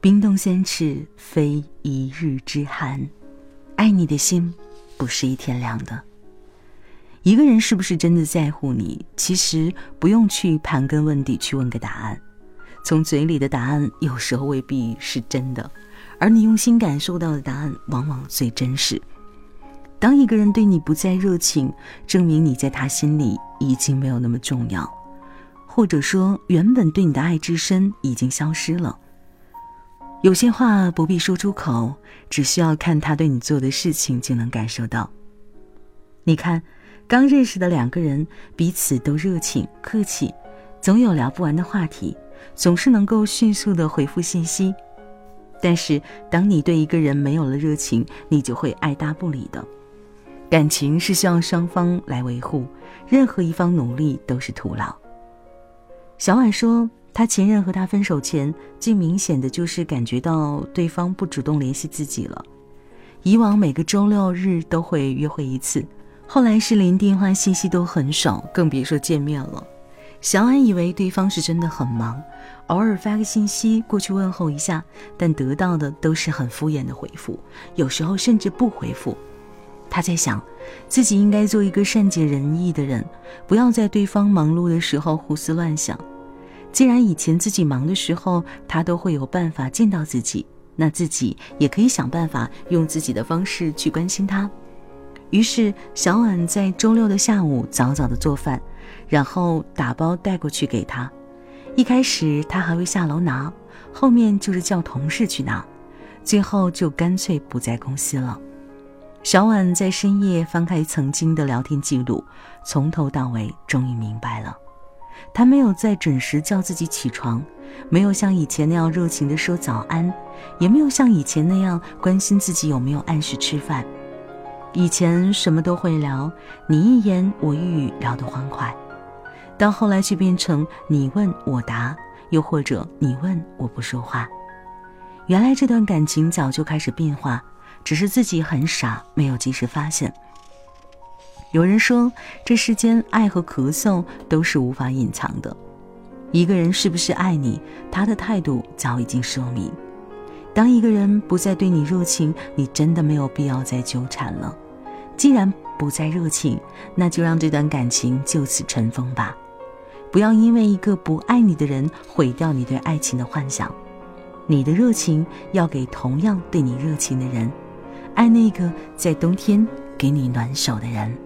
冰冻三尺，非一日之寒。爱你的心，不是一天凉的。一个人是不是真的在乎你？其实不用去盘根问底去问个答案，从嘴里的答案有时候未必是真的，而你用心感受到的答案往往最真实。当一个人对你不再热情，证明你在他心里已经没有那么重要，或者说原本对你的爱之深已经消失了。有些话不必说出口，只需要看他对你做的事情就能感受到。你看，刚认识的两个人，彼此都热情客气，总有聊不完的话题，总是能够迅速的回复信息。但是，当你对一个人没有了热情，你就会爱答不理的。感情是需要双方来维护，任何一方努力都是徒劳。小婉说。他前任和他分手前，最明显的就是感觉到对方不主动联系自己了。以往每个周六日都会约会一次，后来是连电话信息都很少，更别说见面了。小安以为对方是真的很忙，偶尔发个信息过去问候一下，但得到的都是很敷衍的回复，有时候甚至不回复。他在想，自己应该做一个善解人意的人，不要在对方忙碌的时候胡思乱想。既然以前自己忙的时候，他都会有办法见到自己，那自己也可以想办法用自己的方式去关心他。于是，小婉在周六的下午早早的做饭，然后打包带过去给他。一开始他还会下楼拿，后面就是叫同事去拿，最后就干脆不在公司了。小婉在深夜翻开曾经的聊天记录，从头到尾终于明白了。他没有再准时叫自己起床，没有像以前那样热情地说早安，也没有像以前那样关心自己有没有按时吃饭。以前什么都会聊，你一言我一语聊得欢快，到后来却变成你问我答，又或者你问我不说话。原来这段感情早就开始变化，只是自己很傻，没有及时发现。有人说，这世间爱和咳嗽都是无法隐藏的。一个人是不是爱你，他的态度早已经说明。当一个人不再对你热情，你真的没有必要再纠缠了。既然不再热情，那就让这段感情就此尘封吧。不要因为一个不爱你的人毁掉你对爱情的幻想。你的热情要给同样对你热情的人，爱那个在冬天给你暖手的人。